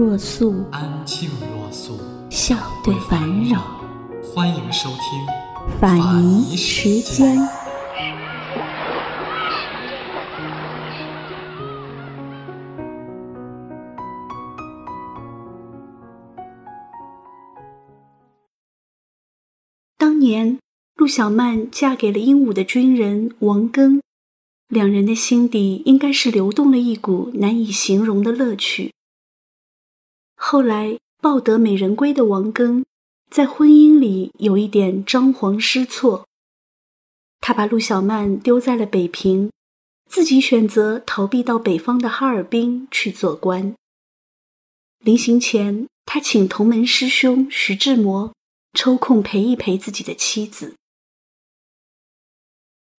若素，安静若素，笑对烦扰。欢迎收听法尼时间。当年，陆小曼嫁给了英武的军人王庚，两人的心底应该是流动了一股难以形容的乐趣。后来抱得美人归的王庚，在婚姻里有一点张皇失措，他把陆小曼丢在了北平，自己选择逃避到北方的哈尔滨去做官。临行前，他请同门师兄徐志摩。抽空陪一陪自己的妻子。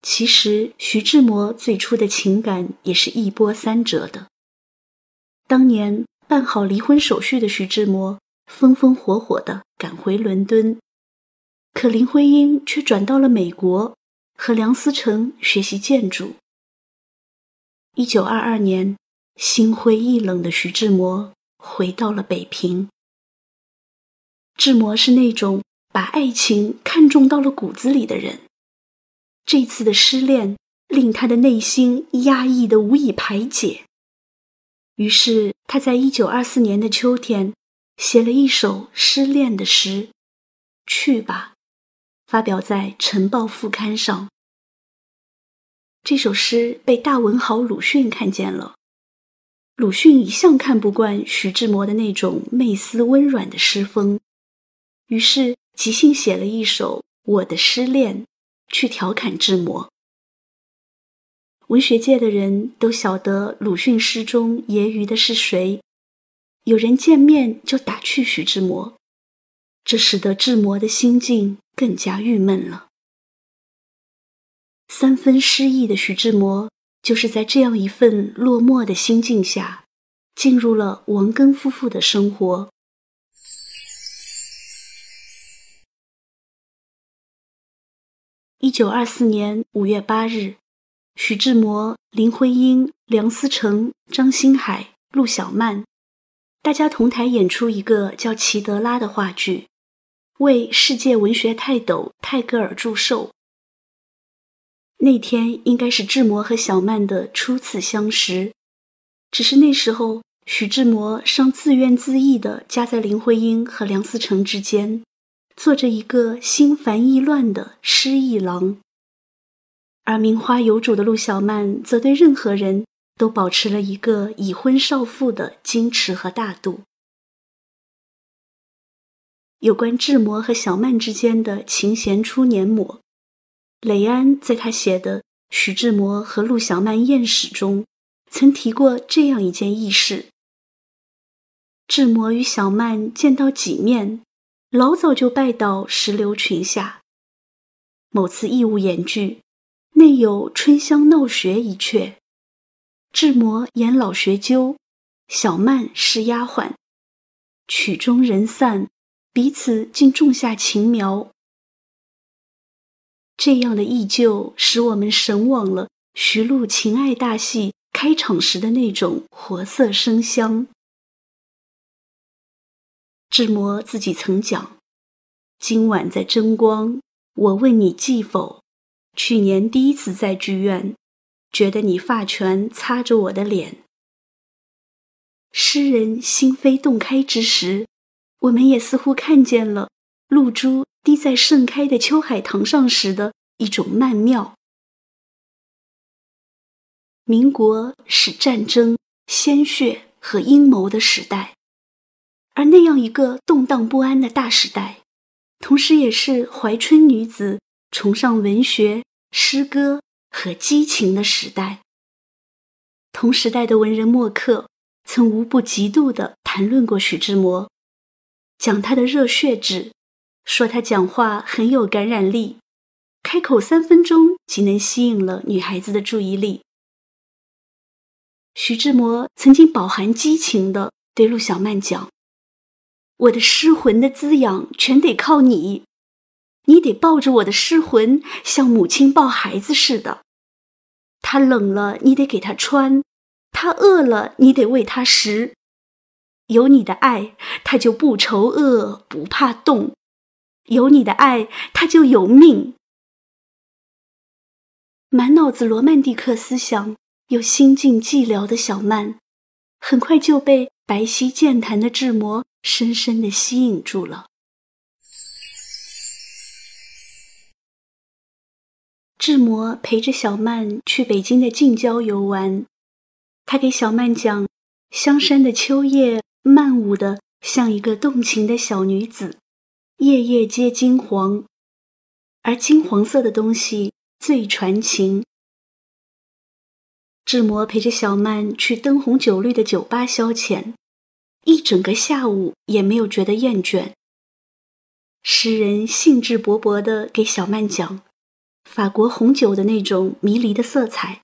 其实，徐志摩最初的情感也是一波三折的。当年办好离婚手续的徐志摩，风风火火的赶回伦敦，可林徽因却转到了美国，和梁思成学习建筑。一九二二年，心灰意冷的徐志摩回到了北平。志摩是那种把爱情看重到了骨子里的人。这次的失恋令他的内心压抑的无以排解，于是他在一九二四年的秋天写了一首失恋的诗，《去吧》，发表在《晨报》副刊上。这首诗被大文豪鲁迅看见了。鲁迅一向看不惯徐志摩的那种媚思温软的诗风。于是即兴写了一首《我的失恋》，去调侃志摩。文学界的人都晓得鲁迅诗中揶揄的是谁，有人见面就打趣徐志摩，这使得志摩的心境更加郁闷了。三分失意的徐志摩，就是在这样一份落寞的心境下，进入了王庚夫妇的生活。一九二四年五月八日，徐志摩、林徽因、梁思成、张星海、陆小曼，大家同台演出一个叫《齐德拉》的话剧，为世界文学泰斗泰戈尔祝寿。那天应该是志摩和小曼的初次相识，只是那时候徐志摩尚自怨自艾地夹在林徽因和梁思成之间。做着一个心烦意乱的失意郎，而名花有主的陆小曼则对任何人都保持了一个已婚少妇的矜持和大度。有关志摩和小曼之间的情弦初年抹，雷安在他写的《徐志摩和陆小曼艳史》中，曾提过这样一件轶事：志摩与小曼见到几面。老早就拜倒石榴裙下。某次义务演剧，内有《春香闹学》一阙，志摩演老学究，小曼是丫鬟。曲终人散，彼此竟种下情苗。这样的忆旧，使我们神往了徐璐情爱大戏开场时的那种活色生香。志摩自己曾讲：“今晚在争光，我问你记否？去年第一次在剧院，觉得你发圈擦着我的脸。”诗人心扉洞开之时，我们也似乎看见了露珠滴在盛开的秋海棠上时的一种曼妙。民国是战争、鲜血和阴谋的时代。而那样一个动荡不安的大时代，同时也是怀春女子崇尚文学、诗歌和激情的时代。同时代的文人墨客曾无不嫉妒地谈论过徐志摩，讲他的热血质，说他讲话很有感染力，开口三分钟即能吸引了女孩子的注意力。徐志摩曾经饱含激情地对陆小曼讲：“我的诗魂的滋养全得靠你，你得抱着我的尸魂，像母亲抱孩子似的。他冷了，你得给他穿。”他饿了，你得喂他食。有你的爱，他就不愁饿，不怕冻；有你的爱，他就有命。满脑子罗曼蒂克思想又心境寂寥的小曼，很快就被白皙健谈的志摩深深的吸引住了。志摩陪着小曼去北京的近郊游玩。他给小曼讲，香山的秋叶曼舞的像一个动情的小女子，夜夜皆金黄，而金黄色的东西最传情。志摩陪着小曼去灯红酒绿的酒吧消遣，一整个下午也没有觉得厌倦。诗人兴致勃勃地给小曼讲，法国红酒的那种迷离的色彩。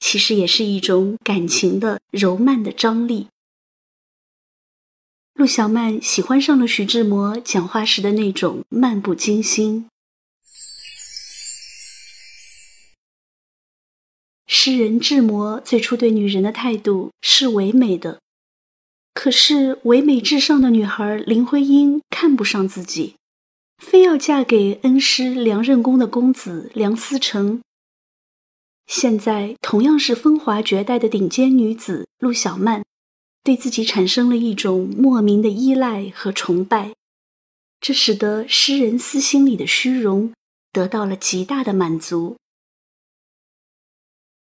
其实也是一种感情的柔曼的张力。陆小曼喜欢上了徐志摩讲话时的那种漫不经心。诗人志摩最初对女人的态度是唯美的，可是唯美至上的女孩林徽因看不上自己，非要嫁给恩师梁任公的公子梁思成。现在同样是风华绝代的顶尖女子陆小曼，对自己产生了一种莫名的依赖和崇拜，这使得诗人私心里的虚荣得到了极大的满足。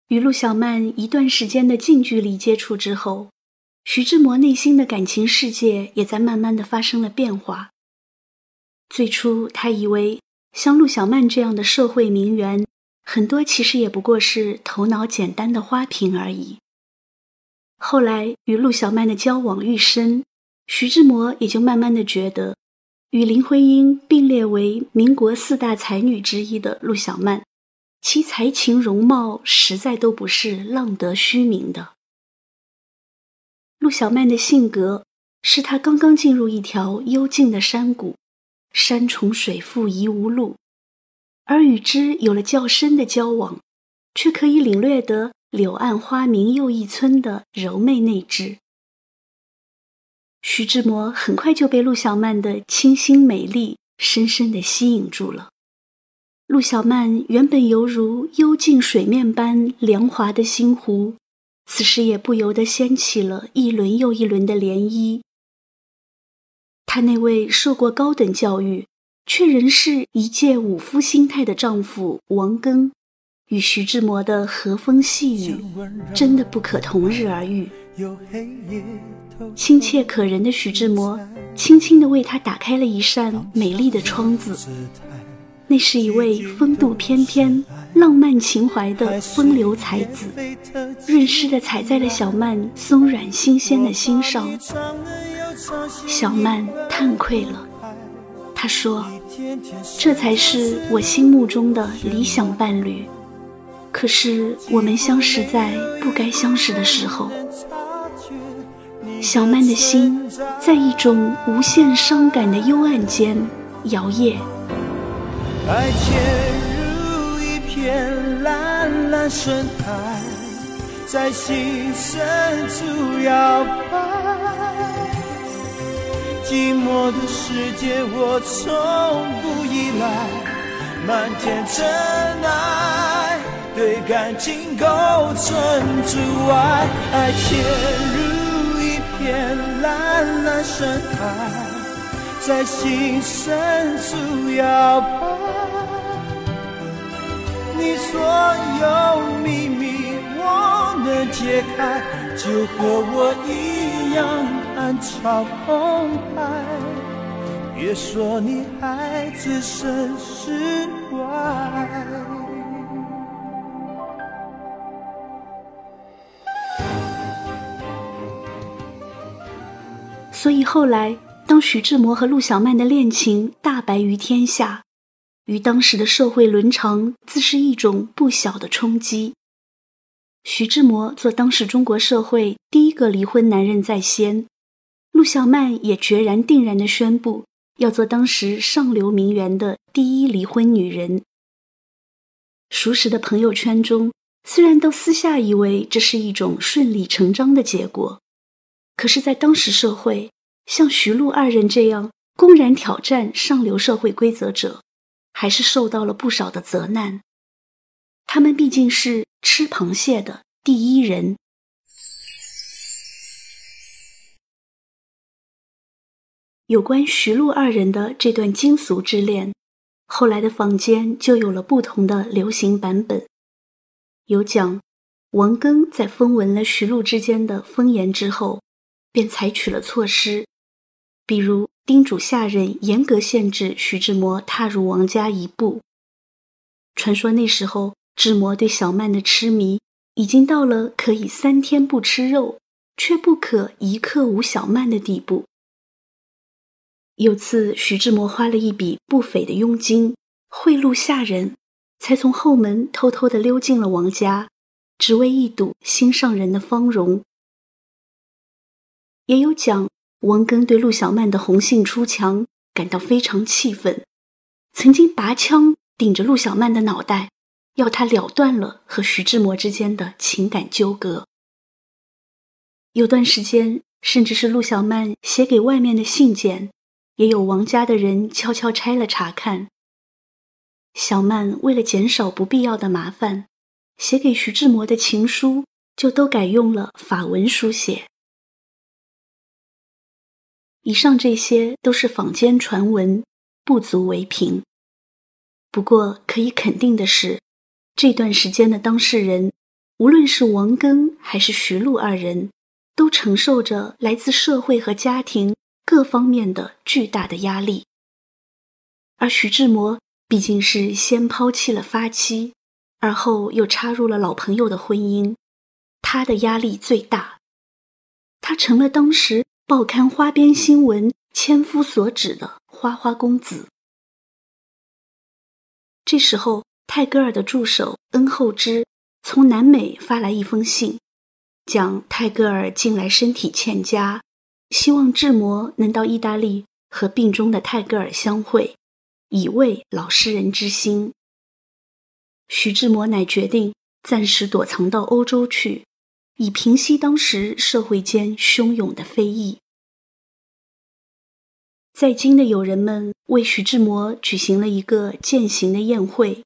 与陆小曼一段时间的近距离接触之后，徐志摩内心的感情世界也在慢慢的发生了变化。最初，他以为像陆小曼这样的社会名媛。很多其实也不过是头脑简单的花瓶而已。后来与陆小曼的交往愈深，徐志摩也就慢慢的觉得，与林徽因并列为民国四大才女之一的陆小曼，其才情容貌实在都不是浪得虚名的。陆小曼的性格是她刚刚进入一条幽静的山谷，山重水复疑无路。而与之有了较深的交往，却可以领略得柳暗花明又一村的柔媚内质。徐志摩很快就被陆小曼的清新美丽深深的吸引住了。陆小曼原本犹如幽静水面般凉滑的星湖，此时也不由得掀起了一轮又一轮的涟漪。她那位受过高等教育。却仍是一介武夫心态的丈夫王庚，与徐志摩的和风细雨，真的不可同日而语。亲切可人的徐志摩，轻轻地为他打开了一扇美丽的窗子。那是一位风度翩翩、浪漫情怀的风流才子，润湿地踩在了小曼松软新鲜的心上。小曼叹愧了。他说：“这才是我心目中的理想伴侣。可是我们相识在不该相识的时候。”小曼的心在一种无限伤感的幽暗间摇曳。爱潜入一片蓝蓝深海，在心深处摇摆。寂寞的世界，我从不依赖。漫天尘埃对感情构成阻碍。爱潜入一片蓝蓝深海，在心深处摇摆。你所有秘密，我能解开，就和我一样。暗潮澎湃，别说你还置身事外。所以后来，当徐志摩和陆小曼的恋情大白于天下，于当时的社会伦常自是一种不小的冲击。徐志摩做当时中国社会第一个离婚男人在先，陆小曼也决然定然地宣布要做当时上流名媛的第一离婚女人。熟识的朋友圈中，虽然都私下以为这是一种顺理成章的结果，可是，在当时社会，像徐陆二人这样公然挑战上流社会规则者，还是受到了不少的责难。他们毕竟是吃螃蟹的第一人。有关徐陆二人的这段惊俗之恋。后来的坊间就有了不同的流行版本，有讲王庚在风闻了徐禄之间的风言之后，便采取了措施，比如叮嘱下人严格限制徐志摩踏入王家一步。传说那时候志摩对小曼的痴迷已经到了可以三天不吃肉，却不可一刻无小曼的地步。有次，徐志摩花了一笔不菲的佣金，贿赂下人，才从后门偷偷的溜进了王家，只为一睹心上人的芳容。也有讲，王庚对陆小曼的红杏出墙感到非常气愤，曾经拔枪顶着陆小曼的脑袋，要她了断了和徐志摩之间的情感纠葛。有段时间，甚至是陆小曼写给外面的信件。也有王家的人悄悄拆了查看。小曼为了减少不必要的麻烦，写给徐志摩的情书就都改用了法文书写。以上这些都是坊间传闻，不足为凭。不过可以肯定的是，这段时间的当事人，无论是王庚还是徐璐二人，都承受着来自社会和家庭。各方面的巨大的压力，而徐志摩毕竟是先抛弃了发妻，而后又插入了老朋友的婚姻，他的压力最大，他成了当时报刊花边新闻千夫所指的花花公子。这时候，泰戈尔的助手恩厚之从南美发来一封信，讲泰戈尔近来身体欠佳。希望志摩能到意大利和病中的泰戈尔相会，以慰老诗人之心。徐志摩乃决定暂时躲藏到欧洲去，以平息当时社会间汹涌的非议。在京的友人们为徐志摩举行了一个饯行的宴会，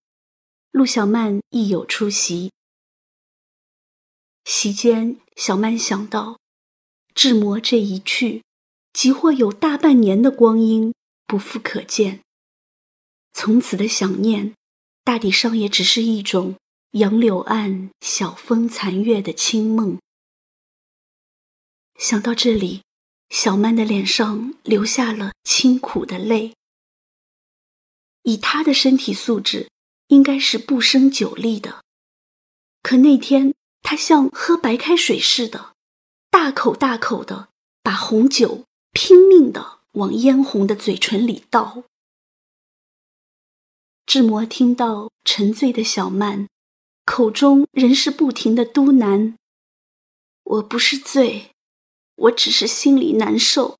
陆小曼亦有出席。席间，小曼想到。志摩这一去，即或有大半年的光阴不复可见。从此的想念，大抵上也只是一种杨柳岸晓风残月的清梦。想到这里，小曼的脸上流下了清苦的泪。以她的身体素质，应该是不胜酒力的，可那天她像喝白开水似的。大口大口的把红酒拼命的往嫣红的嘴唇里倒。志摩听到沉醉的小曼，口中仍是不停的嘟囔：“我不是醉，我只是心里难受，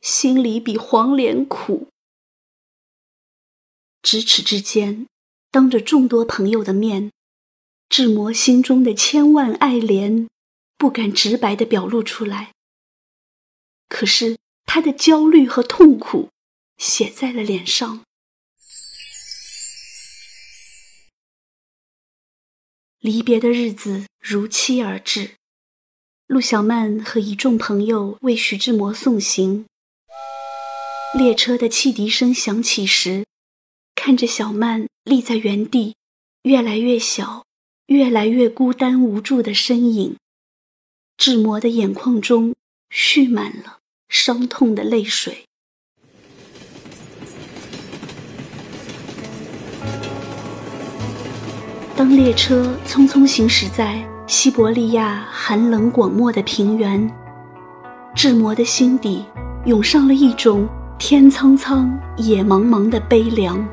心里比黄连苦。”咫尺之间，当着众多朋友的面，志摩心中的千万爱怜。不敢直白的表露出来，可是他的焦虑和痛苦写在了脸上。离别的日子如期而至，陆小曼和一众朋友为徐志摩送行。列车的汽笛声响起时，看着小曼立在原地，越来越小，越来越孤单无助的身影。志摩的眼眶中蓄满了伤痛的泪水。当列车匆匆行驶在西伯利亚寒冷广漠的平原，志摩的心底涌上了一种天苍苍、野茫茫的悲凉。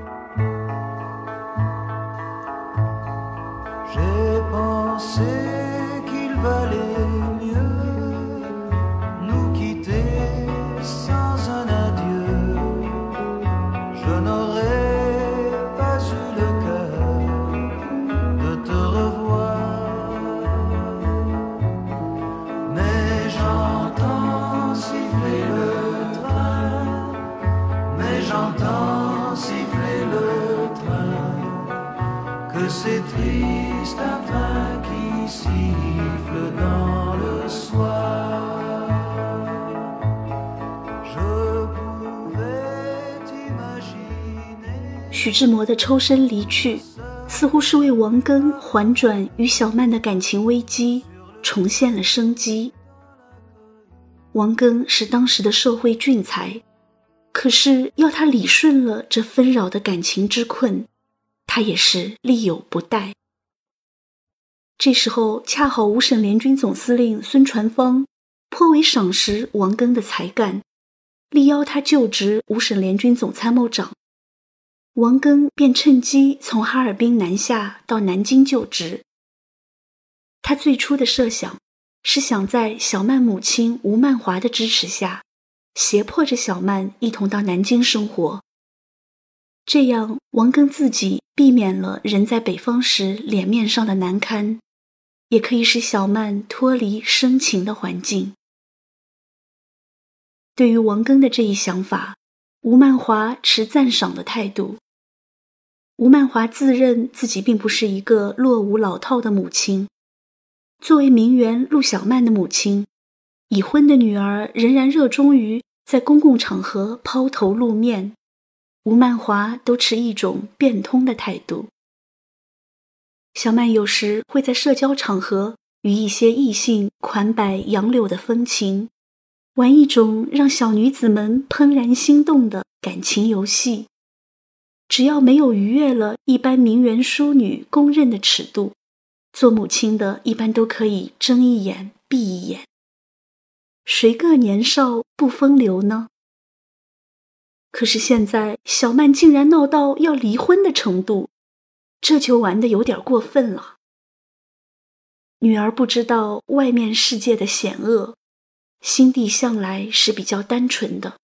徐志摩的抽身离去，似乎是为王庚缓转与小曼的感情危机重现了生机。王庚是当时的社会俊才，可是要他理顺了这纷扰的感情之困，他也是力有不逮。这时候恰好五省联军总司令孙传芳颇为赏识王庚的才干，力邀他就职五省联军总参谋长。王庚便趁机从哈尔滨南下到南京就职。他最初的设想是想在小曼母亲吴曼华的支持下，胁迫着小曼一同到南京生活。这样，王庚自己避免了人在北方时脸面上的难堪。也可以使小曼脱离深情的环境。对于王庚的这一想法，吴曼华持赞赏的态度。吴曼华自认自己并不是一个落伍老套的母亲，作为名媛陆小曼的母亲，已婚的女儿仍然热衷于在公共场合抛头露面，吴曼华都持一种变通的态度。小曼有时会在社交场合与一些异性款摆杨柳的风情，玩一种让小女子们怦然心动的感情游戏。只要没有逾越了一般名媛淑女公认的尺度，做母亲的一般都可以睁一眼闭一眼。谁个年少不风流呢？可是现在，小曼竟然闹到要离婚的程度。这就玩的有点过分了。女儿不知道外面世界的险恶，心地向来是比较单纯的。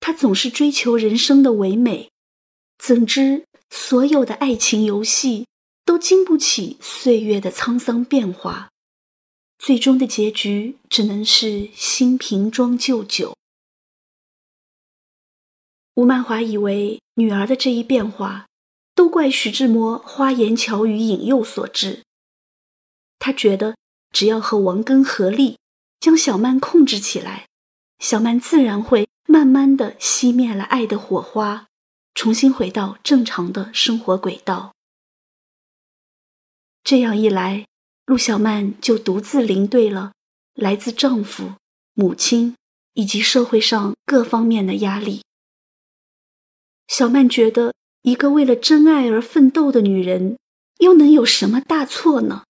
他总是追求人生的唯美，怎知所有的爱情游戏都经不起岁月的沧桑变化，最终的结局只能是新瓶装旧酒。吴曼华以为女儿的这一变化。都怪徐志摩花言巧语引诱所致。他觉得只要和王根合力，将小曼控制起来，小曼自然会慢慢的熄灭了爱的火花，重新回到正常的生活轨道。这样一来，陆小曼就独自领对了来自丈夫、母亲以及社会上各方面的压力。小曼觉得。一个为了真爱而奋斗的女人，又能有什么大错呢？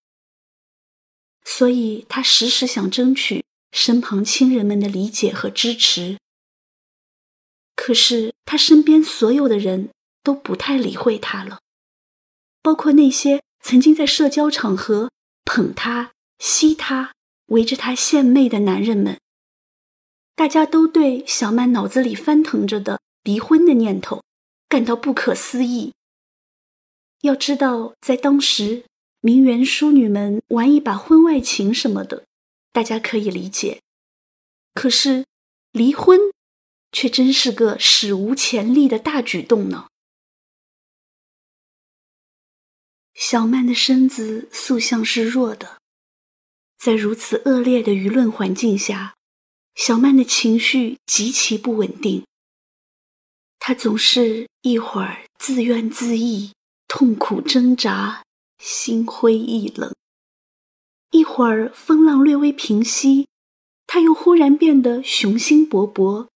所以，他时时想争取身旁亲人们的理解和支持。可是，他身边所有的人都不太理会他了，包括那些曾经在社交场合捧她、吸她、围着她献媚的男人们。大家都对小曼脑子里翻腾着的离婚的念头。感到不可思议。要知道，在当时，名媛淑女们玩一把婚外情什么的，大家可以理解。可是，离婚却真是个史无前例的大举动呢。小曼的身子素相是弱的，在如此恶劣的舆论环境下，小曼的情绪极其不稳定。她总是一会儿自怨自艾、痛苦挣扎、心灰意冷；一会儿风浪略微平息，他又忽然变得雄心勃勃，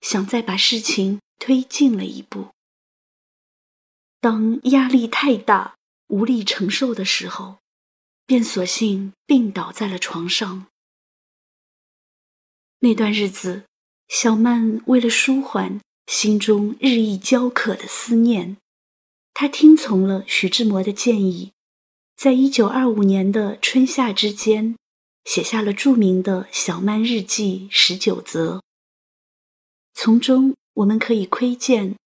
想再把事情推进了一步。当压力太大、无力承受的时候，便索性病倒在了床上。那段日子，小曼为了舒缓心中日益焦渴的思念，她听从了徐志摩的建议，在一九二五年的春夏之间，写下了著名的《小曼日记》十九则。从中我们可以窥见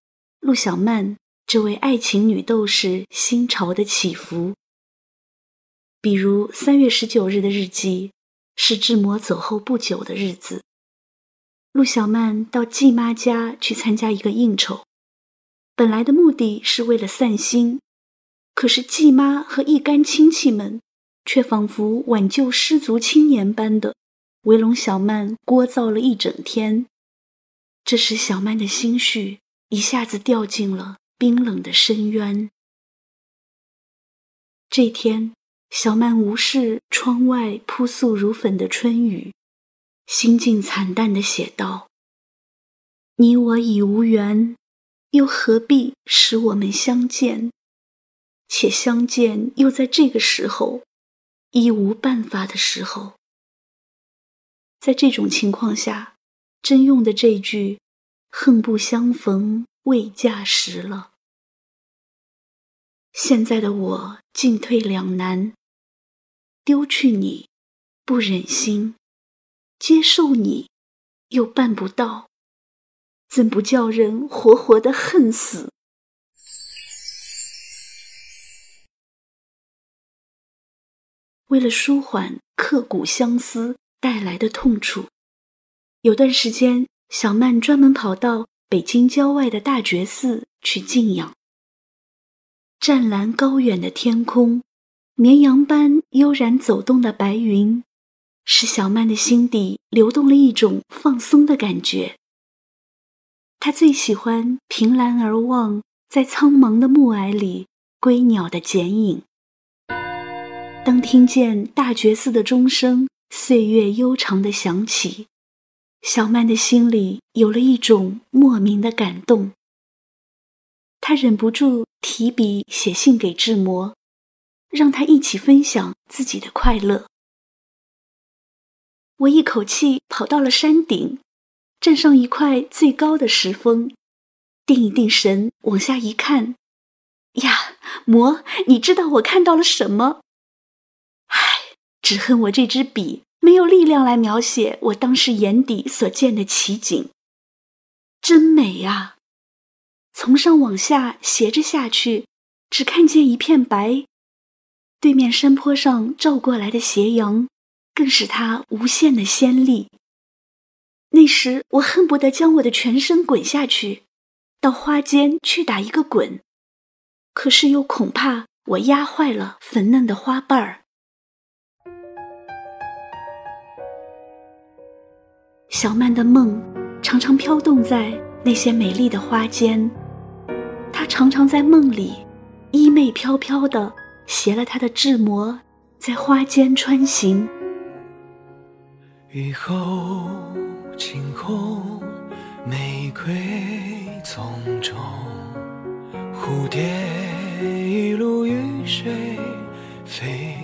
陆小曼这位爱情女斗士心潮的起伏。比如三月十九日的日记，是志摩走后不久的日子。陆小曼到季妈家去参加一个应酬，本来的目的是为了散心，可是季妈和一干亲戚们却仿佛挽救失足青年般的围拢小曼，聒噪了一整天。这使小曼的心绪一下子掉进了冰冷的深渊。这天，小曼无视窗外扑簌如粉的春雨，心境惨淡地写道：“你我已无缘，又何必使我们相见？且相见又在这个时候，一无办法的时候。在这种情况下。”真用的这句“恨不相逢未嫁时”了。现在的我进退两难，丢去你不忍心，接受你又办不到，怎不叫人活活的恨死？为了舒缓刻骨相思带来的痛楚。有段时间，小曼专门跑到北京郊外的大觉寺去静养。湛蓝高远的天空，绵羊般悠然走动的白云，使小曼的心底流动了一种放松的感觉。她最喜欢凭栏而望，在苍茫的暮霭里归鸟的剪影。当听见大觉寺的钟声岁月悠长的响起。小曼的心里有了一种莫名的感动，她忍不住提笔写信给志摩，让他一起分享自己的快乐。我一口气跑到了山顶，站上一块最高的石峰，定一定神，往下一看，呀，摩，你知道我看到了什么？只恨我这支笔。没有力量来描写我当时眼底所见的奇景，真美呀！从上往下斜着下去，只看见一片白。对面山坡上照过来的斜阳，更使它无限的鲜丽。那时我恨不得将我的全身滚下去，到花间去打一个滚，可是又恐怕我压坏了粉嫩的花瓣儿。小曼的梦常常飘动在那些美丽的花间，她常常在梦里衣袂飘飘的携了她的志摩，在花间穿行。雨后晴空，玫瑰丛中，蝴蝶一路雨水飞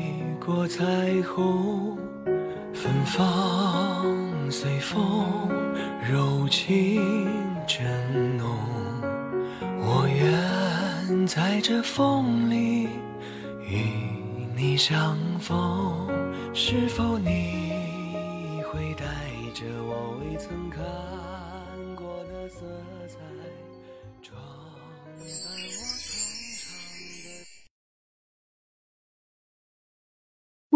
过彩虹，芬芳。随风柔情真浓，我愿在这风里与你相逢。是否你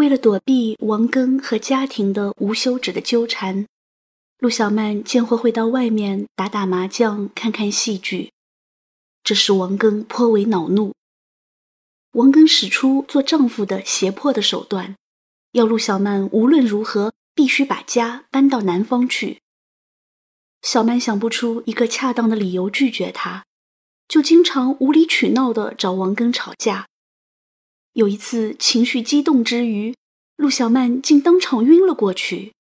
为了躲避王庚和家庭的无休止的纠缠，陆小曼见或会到外面打打麻将、看看戏剧，这使王庚颇为恼怒。王庚使出做丈夫的胁迫的手段，要陆小曼无论如何必须把家搬到南方去。小曼想不出一个恰当的理由拒绝他，就经常无理取闹的找王庚吵架。有一次情绪激动之余，陆小曼竟当场晕了过去。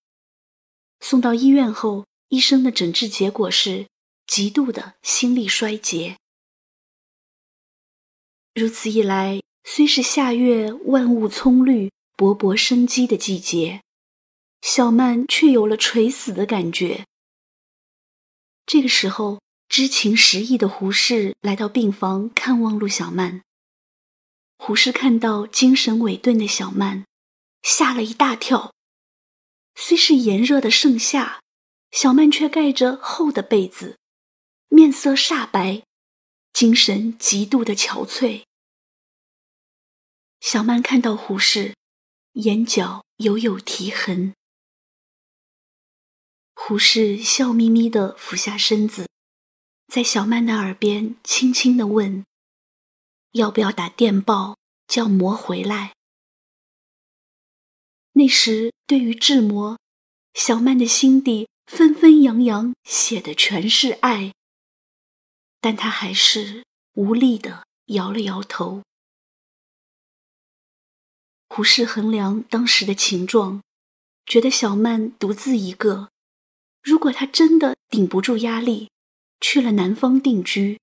送到医院后，医生的诊治结果是极度的心力衰竭。如此一来，虽是夏月万物葱绿、勃勃生机的季节，小曼却有了垂死的感觉。这个时候，知情识意的胡适来到病房看望陆小曼。胡适看到精神萎顿的小曼，吓了一大跳。虽是炎热的盛夏，小曼却盖着厚的被子，面色煞白，精神极度的憔悴。小曼看到胡适，眼角犹有提痕。胡适笑眯眯地俯下身子，在小曼的耳边轻轻地问：“要不要打电报叫魔回来？”那时，对于志摩，小曼的心底纷纷扬扬写的全是爱，但他还是无力的摇了摇头。胡适衡量当时的情状，觉得小曼独自一个。如果他真的顶不住压力，去了南方定居，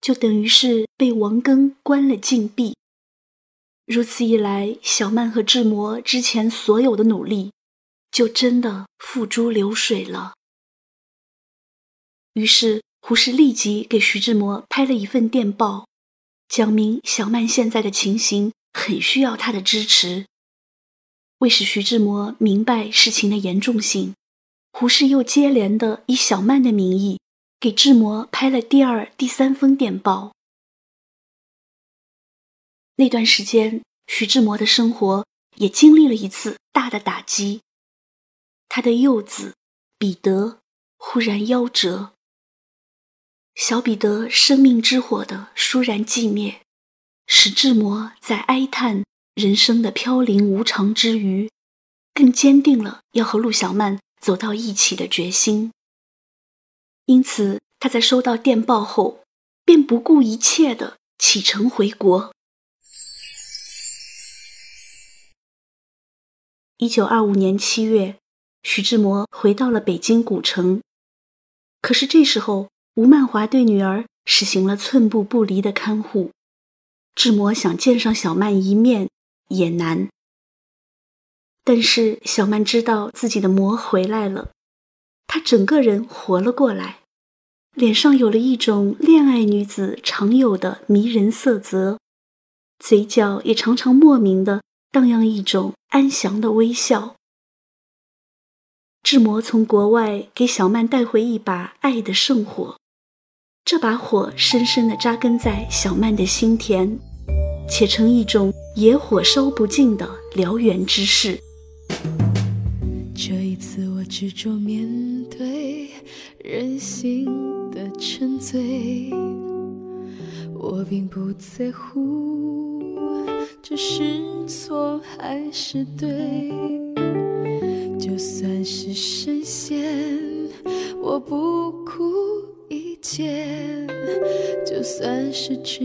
就等于是被王庚关了禁闭。如此一来，小曼和志摩之前所有的努力，就真的付诸流水了。于是，胡适立即给徐志摩拍了一份电报，讲明小曼现在的情形很需要他的支持。为使徐志摩明白事情的严重性。胡适又接连的以小曼的名义给志摩拍了第二、第三封电报。那段时间，徐志摩的生活也经历了一次大的打击。他的幼子彼得忽然夭折，小彼得生命之火的倏然寂灭，使志摩在哀叹人生的飘零无常之余，更坚定了要和陆小曼。走到一起的决心。因此，他在收到电报后，便不顾一切的启程回国。一九二五年七月，徐志摩回到了北京古城。可是这时候，吴曼华对女儿实行了寸步不离的看护，志摩想见上小曼一面也难。但是小曼知道自己的魔回来了，她整个人活了过来，脸上有了一种恋爱女子常有的迷人色泽，嘴角也常常莫名的荡漾一种安详的微笑。志摩从国外给小曼带回一把爱的圣火，这把火深深的扎根在小曼的心田，且成一种野火烧不尽的燎原之势。这一次，我执着面对人心的沉醉，我并不在乎这是错还是对。就算是神仙，我不顾一切；就算是痴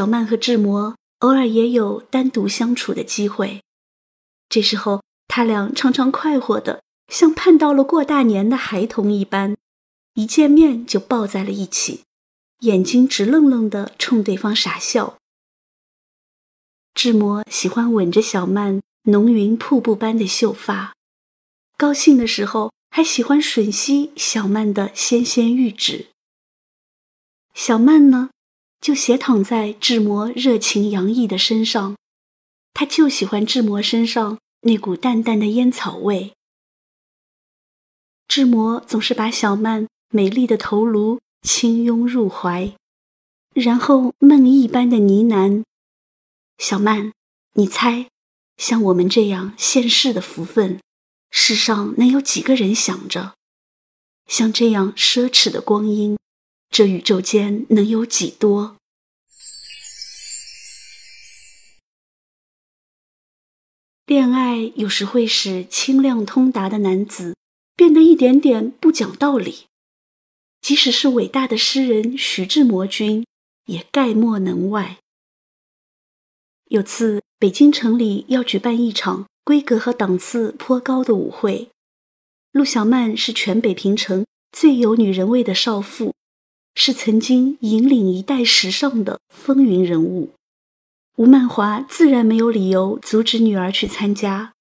小曼和志摩偶尔也有单独相处的机会，这时候他俩常常快活的像盼到了过大年的孩童一般，一见面就抱在了一起，眼睛直愣愣的冲对方傻笑。志摩喜欢吻着小曼浓云瀑布般的秀发，高兴的时候还喜欢吮吸小曼的纤纤玉指。小曼呢？就斜躺在志摩热情洋溢的身上，他就喜欢志摩身上那股淡淡的烟草味。志摩总是把小曼美丽的头颅轻拥入怀，然后梦一般的呢喃：“小曼，你猜，像我们这样现世的福分，世上能有几个人想着？像这样奢侈的光阴。”这宇宙间能有几多？恋爱有时会使清亮通达的男子变得一点点不讲道理，即使是伟大的诗人徐志摩君也概莫能外。有次北京城里要举办一场规格和档次颇高的舞会，陆小曼是全北平城最有女人味的少妇，是曾经引领一代时尚的风云人物。吴曼华自然没有理由阻止女儿去参加。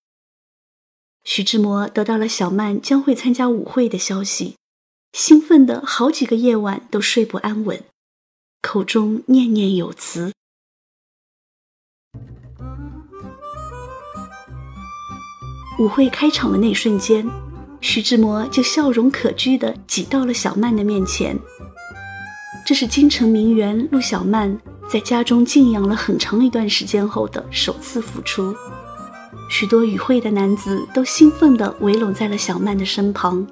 徐志摩得到了小曼将会参加舞会的消息，兴奋的好几个夜晚都睡不安稳，口中念念有词。舞会开场的那瞬间，徐志摩就笑容可掬的挤到了小曼的面前。这是京城名媛陆小曼在家中静养了很长一段时间后的首次复出。许多与会的男子都兴奋地围拢在了小曼的身旁。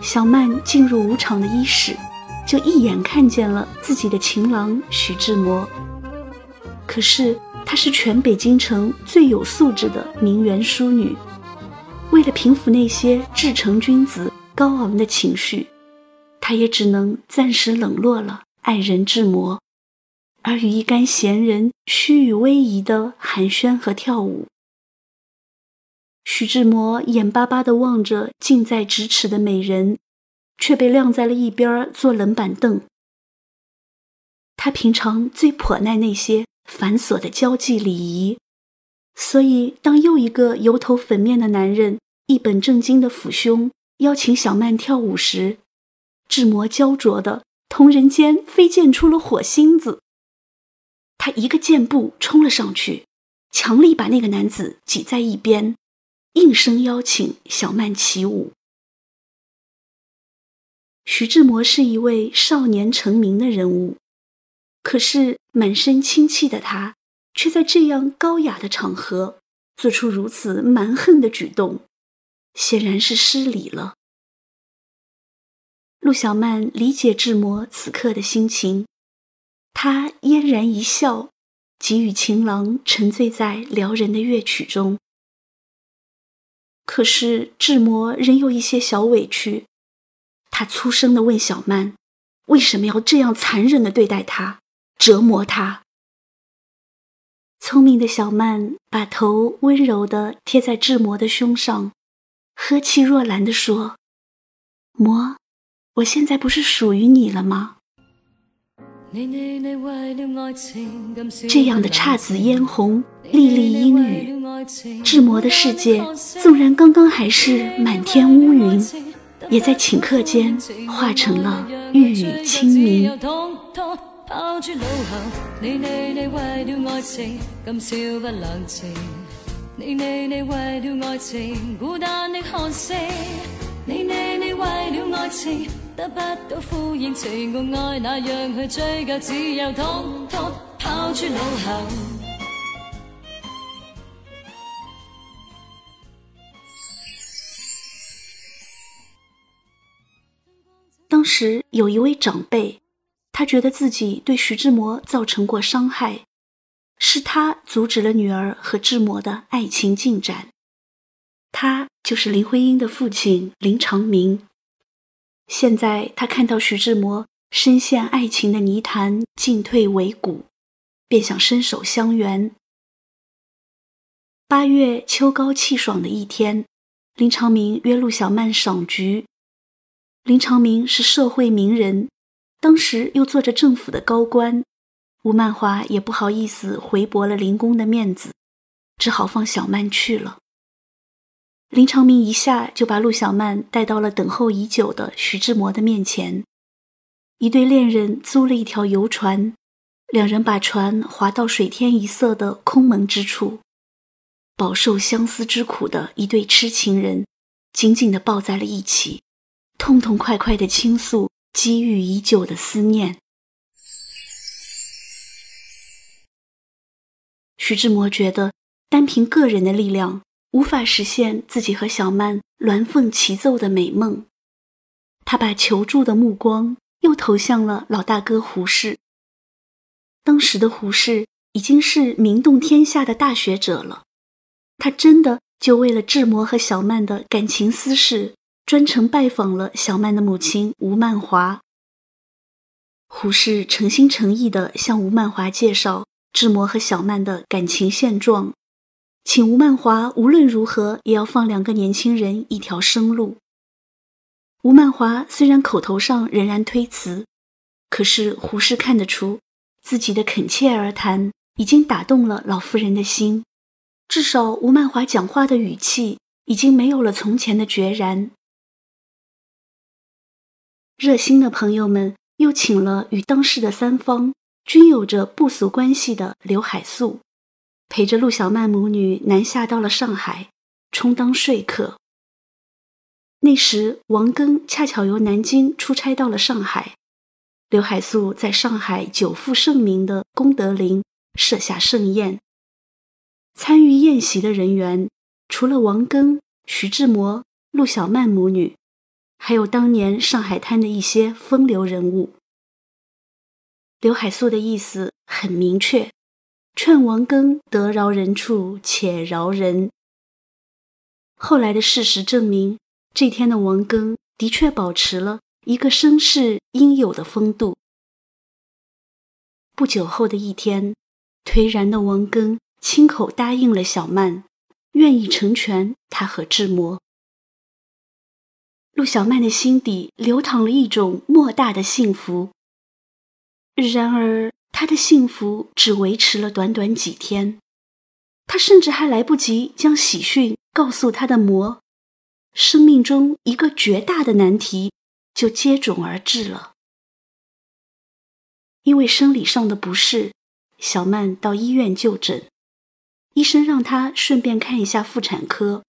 小曼进入舞场的伊始，就一眼看见了自己的情郎徐志摩。可是。她是全北京城最有素质的名媛淑女，为了平抚那些至诚君子高昂的情绪，他也只能暂时冷落了爱人志摩，而与一干闲人虚与委蛇的寒暄和跳舞。徐志摩眼巴巴地望着近在咫尺的美人，却被晾在了一边做冷板凳。他平常最颇耐那些。繁琐的交际礼仪，所以当又一个油头粉面的男人一本正经的抚胸邀请小曼跳舞时，志摩焦灼的同人间飞溅出了火星子。他一个箭步冲了上去，强力把那个男子挤在一边，应声邀请小曼起舞。徐志摩是一位少年成名的人物。可是满身清气的他，却在这样高雅的场合做出如此蛮横的举动，显然是失礼了。陆小曼理解志摩此刻的心情，她嫣然一笑，给予情郎沉醉在撩人的乐曲中。可是志摩仍有一些小委屈，他粗声的问小曼：“为什么要这样残忍的对待他？”折磨他。聪明的小曼把头温柔地贴在志摩的胸上，呵气若兰地说：“摩，我现在不是属于你了吗？”这样的姹紫嫣红、丽丽英语，志摩的世界纵然刚刚还是满天乌云，也在顷刻间化成了玉宇清明。你你你为了爱情，今宵不冷静。你你你为了爱情，孤单的看星。你你你为了爱情，得不到呼应，情共爱那样去追究，只有通通抛诸脑后。当时有一位长辈。他觉得自己对徐志摩造成过伤害，是他阻止了女儿和志摩的爱情进展。他就是林徽因的父亲林长民。现在他看到徐志摩深陷爱情的泥潭，进退维谷，便想伸手相援。八月秋高气爽的一天，林长民约陆小曼赏菊。林长民是社会名人。当时又做着政府的高官，吴曼华也不好意思回驳了林公的面子，只好放小曼去了。林长明一下就把陆小曼带到了等候已久的徐志摩的面前，一对恋人租了一条游船，两人把船划到水天一色的空蒙之处，饱受相思之苦的一对痴情人，紧紧地抱在了一起，痛痛快快地倾诉。积郁已久的思念。徐志摩觉得，单凭个人的力量无法实现自己和小曼鸾凤齐奏的美梦。他把求助的目光又投向了老大哥胡适。当时的胡适已经是名动天下的大学者了，他真的就为了志摩和小曼的感情私事。专程拜访了小曼的母亲吴曼华。胡适诚心诚意地向吴曼华介绍志摩和小曼的感情现状，请吴曼华无论如何也要放两个年轻人一条生路。吴曼华虽然口头上仍然推辞，可是胡适看得出自己的恳切而谈已经打动了老夫人的心，至少吴曼华讲话的语气已经没有了从前的决然。热心的朋友们又请了与当时的三方均有着不俗关系的刘海粟。陪着陆小曼母女南下到了上海，充当说客。那时王庚恰巧由南京出差到了上海，刘海粟在上海久负盛名的功德林设下盛宴。参与宴席的人员除了王庚、徐志摩、陆小曼母女，还有当年上海滩的一些风流人物。刘海粟的意思很明确。劝王庚得饶人处且饶人。后来的事实证明，这天的王庚的确保持了一个绅士应有的风度。不久后的一天，颓然的王庚亲口答应了小曼，愿意成全他和志摩。陆小曼的心底流淌了一种莫大的幸福。然而。他的幸福只维持了短短几天，他甚至还来不及将喜讯告诉他的魔，生命中一个绝大的难题就接踵而至了。因为生理上的不适，小曼到医院就诊，医生让她顺便看一下妇产科。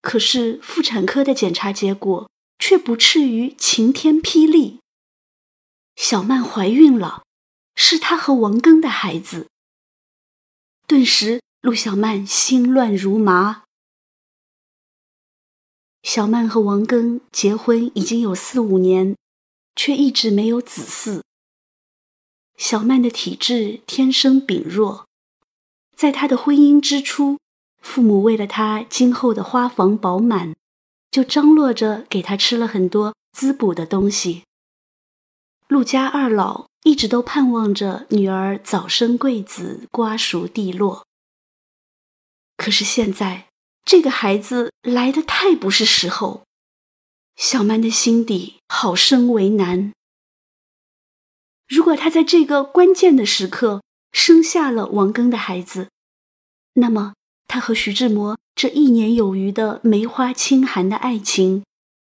可是妇产科的检查结果却不啻于晴天霹雳，小曼怀孕了。是他和王庚的孩子。顿时，陆小曼心乱如麻。小曼和王庚结婚已经有四五年，却一直没有子嗣。小曼的体质天生禀弱，在她的婚姻之初，父母为了她今后的花房饱满，就张罗着给她吃了很多滋补的东西。陆家二老。一直都盼望着女儿早生贵子，瓜熟蒂落。可是现在，这个孩子来的太不是时候，小曼的心底好生为难。如果她在这个关键的时刻生下了王庚的孩子，那么她和徐志摩这一年有余的梅花清寒的爱情，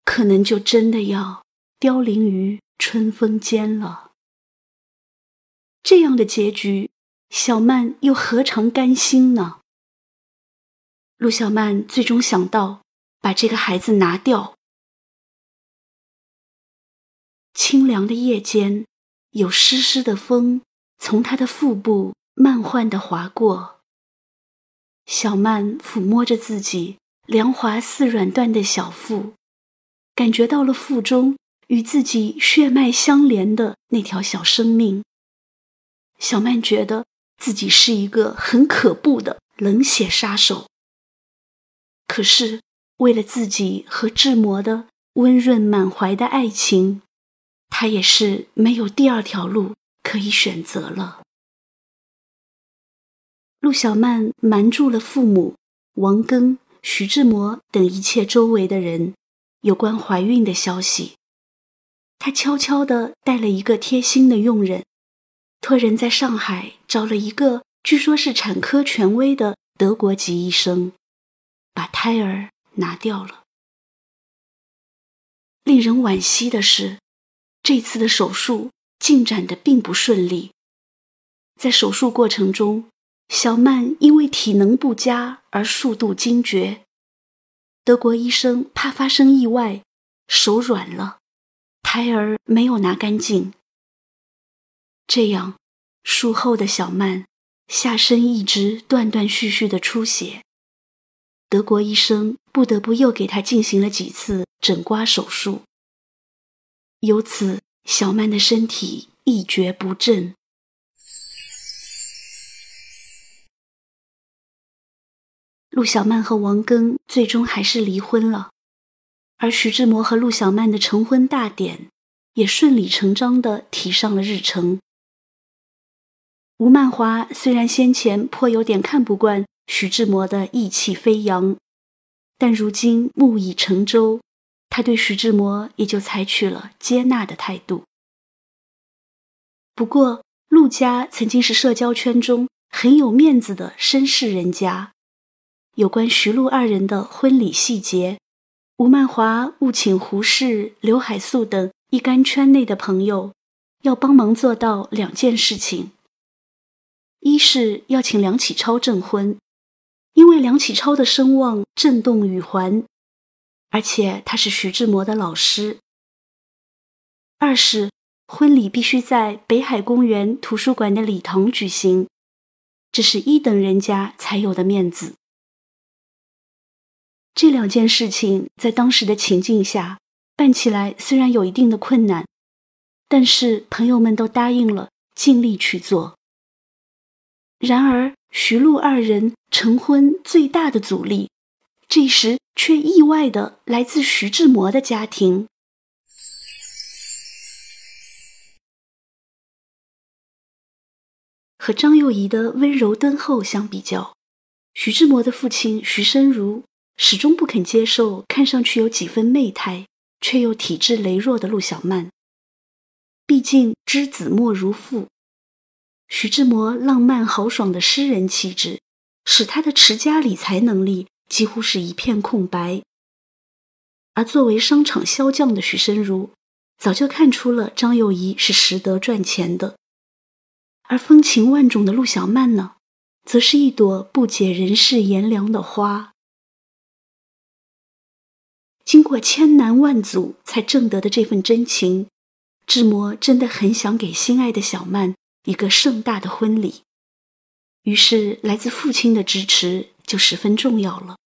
可能就真的要凋零于春风间了。这样的结局，小曼又何尝甘心呢？陆小曼最终想到把这个孩子拿掉。清凉的夜间，有湿湿的风从她的腹部慢缓的划过。小曼抚摸着自己凉滑似软缎的小腹，感觉到了腹中与自己血脉相连的那条小生命。小曼觉得自己是一个很可怖的冷血杀手，可是为了自己和志摩的温润满怀的爱情，她也是没有第二条路可以选择了。陆小曼瞒住了父母、王庚、徐志摩等一切周围的人有关怀孕的消息，他悄悄地带了一个贴心的佣人。托人在上海找了一个据说是产科权威的德国籍医生，把胎儿拿掉了。令人惋惜的是，这次的手术进展的并不顺利。在手术过程中，小曼因为体能不佳而数度惊厥。德国医生怕发生意外，手软了，胎儿没有拿干净。这样，术后的小曼下身一直断断续续的出血，德国医生不得不又给她进行了几次整刮手术。由此，小曼的身体一蹶不振。陆小曼和王庚最终还是离婚了，而徐志摩和陆小曼的成婚大典也顺理成章的提上了日程。吴曼华虽然先前颇有点看不惯徐志摩的意气飞扬，但如今木已成舟，他对徐志摩也就采取了接纳的态度。不过，陆家曾经是社交圈中很有面子的绅士人家，有关徐陆二人的婚礼细节，吴曼华务请胡适、刘海粟等一干圈内的朋友，要帮忙做到两件事情。一是要请梁启超证婚，因为梁启超的声望震动宇环，而且他是徐志摩的老师。二是婚礼必须在北海公园图书馆的礼堂举行，这是一等人家才有的面子。这两件事情在当时的情境下办起来虽然有一定的困难，但是朋友们都答应了，尽力去做。然而，徐璐二人成婚最大的阻力，这时却意外的来自徐志摩的家庭。和张幼仪的温柔敦厚相比较，徐志摩的父亲徐申如始终不肯接受看上去有几分媚态却又体质羸弱的陆小曼。毕竟知子莫如父。徐志摩浪漫豪爽的诗人气质，使他的持家理财能力几乎是一片空白。而作为商场销匠的徐申如，早就看出了张幼仪是识得赚钱的。而风情万种的陆小曼呢，则是一朵不解人世炎凉的花。经过千难万阻才挣得的这份真情，志摩真的很想给心爱的小曼。一个盛大的婚礼，于是来自父亲的支持就十分重要了。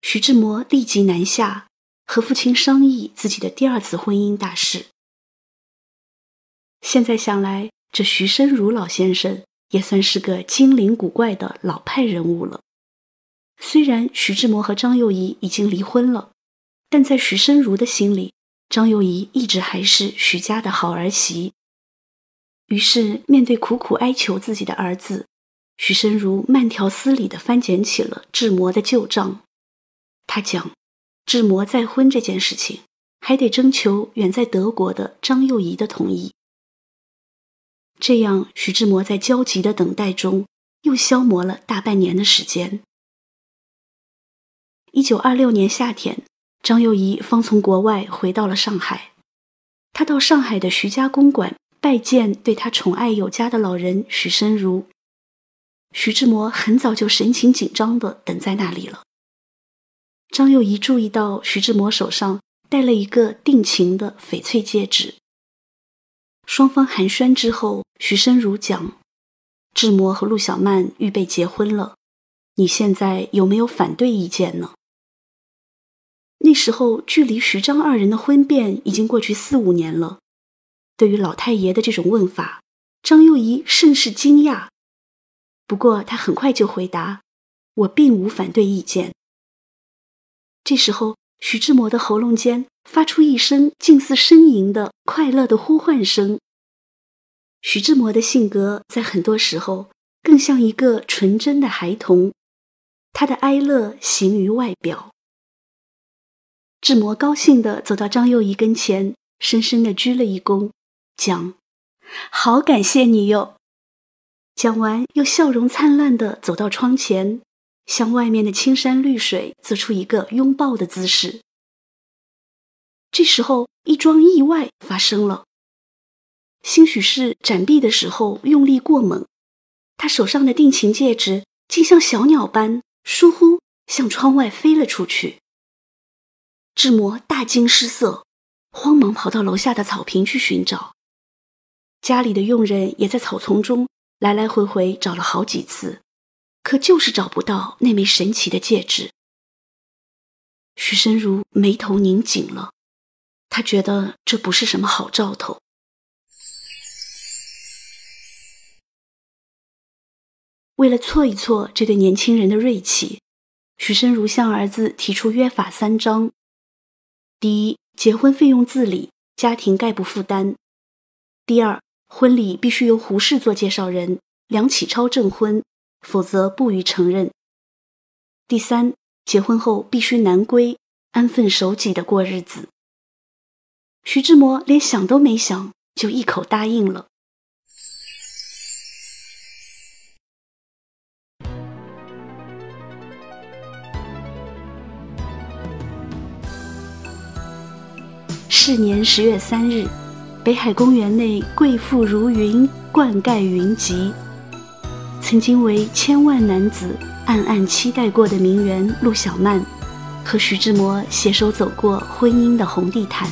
徐志摩立即南下，和父亲商议自己的第二次婚姻大事。现在想来，这徐申如老先生也算是个精灵古怪的老派人物了。虽然徐志摩和张幼仪已经离婚了，但在徐申如的心里，张幼仪一直还是徐家的好儿媳。于是，面对苦苦哀求自己的儿子，徐申如慢条斯理地翻捡起了志摩的旧账。他讲，志摩再婚这件事情，还得征求远在德国的张幼仪的同意。这样，徐志摩在焦急的等待中，又消磨了大半年的时间。一九二六年夏天，张幼仪方从国外回到了上海，他到上海的徐家公馆。拜见对他宠爱有加的老人许申如，徐志摩很早就神情紧张地等在那里了。张幼仪注意到徐志摩手上戴了一个定情的翡翠戒指。双方寒暄之后，徐申如讲：“志摩和陆小曼预备结婚了，你现在有没有反对意见呢？”那时候距离徐张二人的婚变已经过去四五年了。对于老太爷的这种问法，张幼仪甚是惊讶。不过他很快就回答：“我并无反对意见。”这时候，徐志摩的喉咙间发出一声近似呻吟的快乐的呼唤声。徐志摩的性格在很多时候更像一个纯真的孩童，他的哀乐形于外表。志摩高兴地走到张幼仪跟前，深深地鞠了一躬。讲，好感谢你哟。讲完，又笑容灿烂地走到窗前，向外面的青山绿水做出一个拥抱的姿势。这时候，一桩意外发生了，兴许是展臂的时候用力过猛，他手上的定情戒指竟像小鸟般疏忽向窗外飞了出去。志摩大惊失色，慌忙跑到楼下的草坪去寻找。家里的佣人也在草丛中来来回回找了好几次，可就是找不到那枚神奇的戒指。徐申如眉头拧紧了，他觉得这不是什么好兆头。为了挫一挫这对年轻人的锐气，许申如向儿子提出约法三章：第一，结婚费用自理，家庭概不负担；第二，婚礼必须由胡适做介绍人，梁启超证婚，否则不予承认。第三，结婚后必须男归，安分守己的过日子。徐志摩连想都没想，就一口答应了。是年十月三日，北海公园内贵妇如云，冠盖云集。曾经为千万男子暗暗期待过的名媛陆小曼，和徐志摩携手走过婚姻的红地毯。